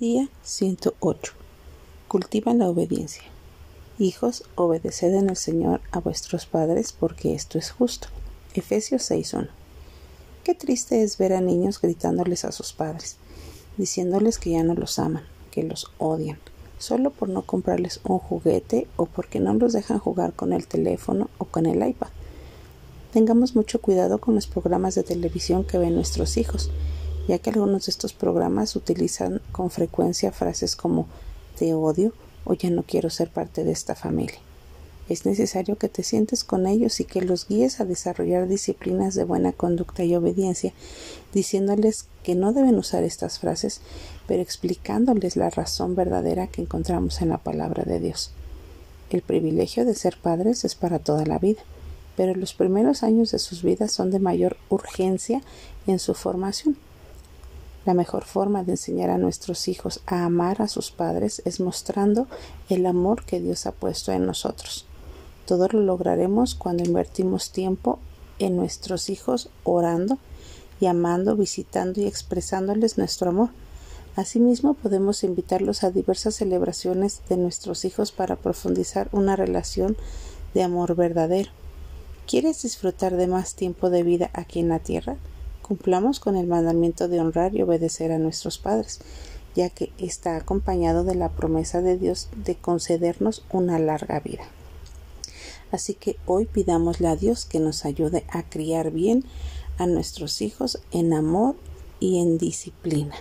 Día 108. Cultiva la obediencia. Hijos, obedeced en el Señor a vuestros padres, porque esto es justo. Efesios 6.1. Qué triste es ver a niños gritándoles a sus padres, diciéndoles que ya no los aman, que los odian, solo por no comprarles un juguete o porque no los dejan jugar con el teléfono o con el iPad. Tengamos mucho cuidado con los programas de televisión que ven nuestros hijos ya que algunos de estos programas utilizan con frecuencia frases como te odio o ya no quiero ser parte de esta familia. Es necesario que te sientes con ellos y que los guíes a desarrollar disciplinas de buena conducta y obediencia, diciéndoles que no deben usar estas frases, pero explicándoles la razón verdadera que encontramos en la palabra de Dios. El privilegio de ser padres es para toda la vida, pero los primeros años de sus vidas son de mayor urgencia en su formación la mejor forma de enseñar a nuestros hijos a amar a sus padres es mostrando el amor que Dios ha puesto en nosotros. Todo lo lograremos cuando invertimos tiempo en nuestros hijos orando y amando, visitando y expresándoles nuestro amor. Asimismo, podemos invitarlos a diversas celebraciones de nuestros hijos para profundizar una relación de amor verdadero. ¿Quieres disfrutar de más tiempo de vida aquí en la tierra? Cumplamos con el mandamiento de honrar y obedecer a nuestros padres, ya que está acompañado de la promesa de Dios de concedernos una larga vida. Así que hoy pidámosle a Dios que nos ayude a criar bien a nuestros hijos en amor y en disciplina.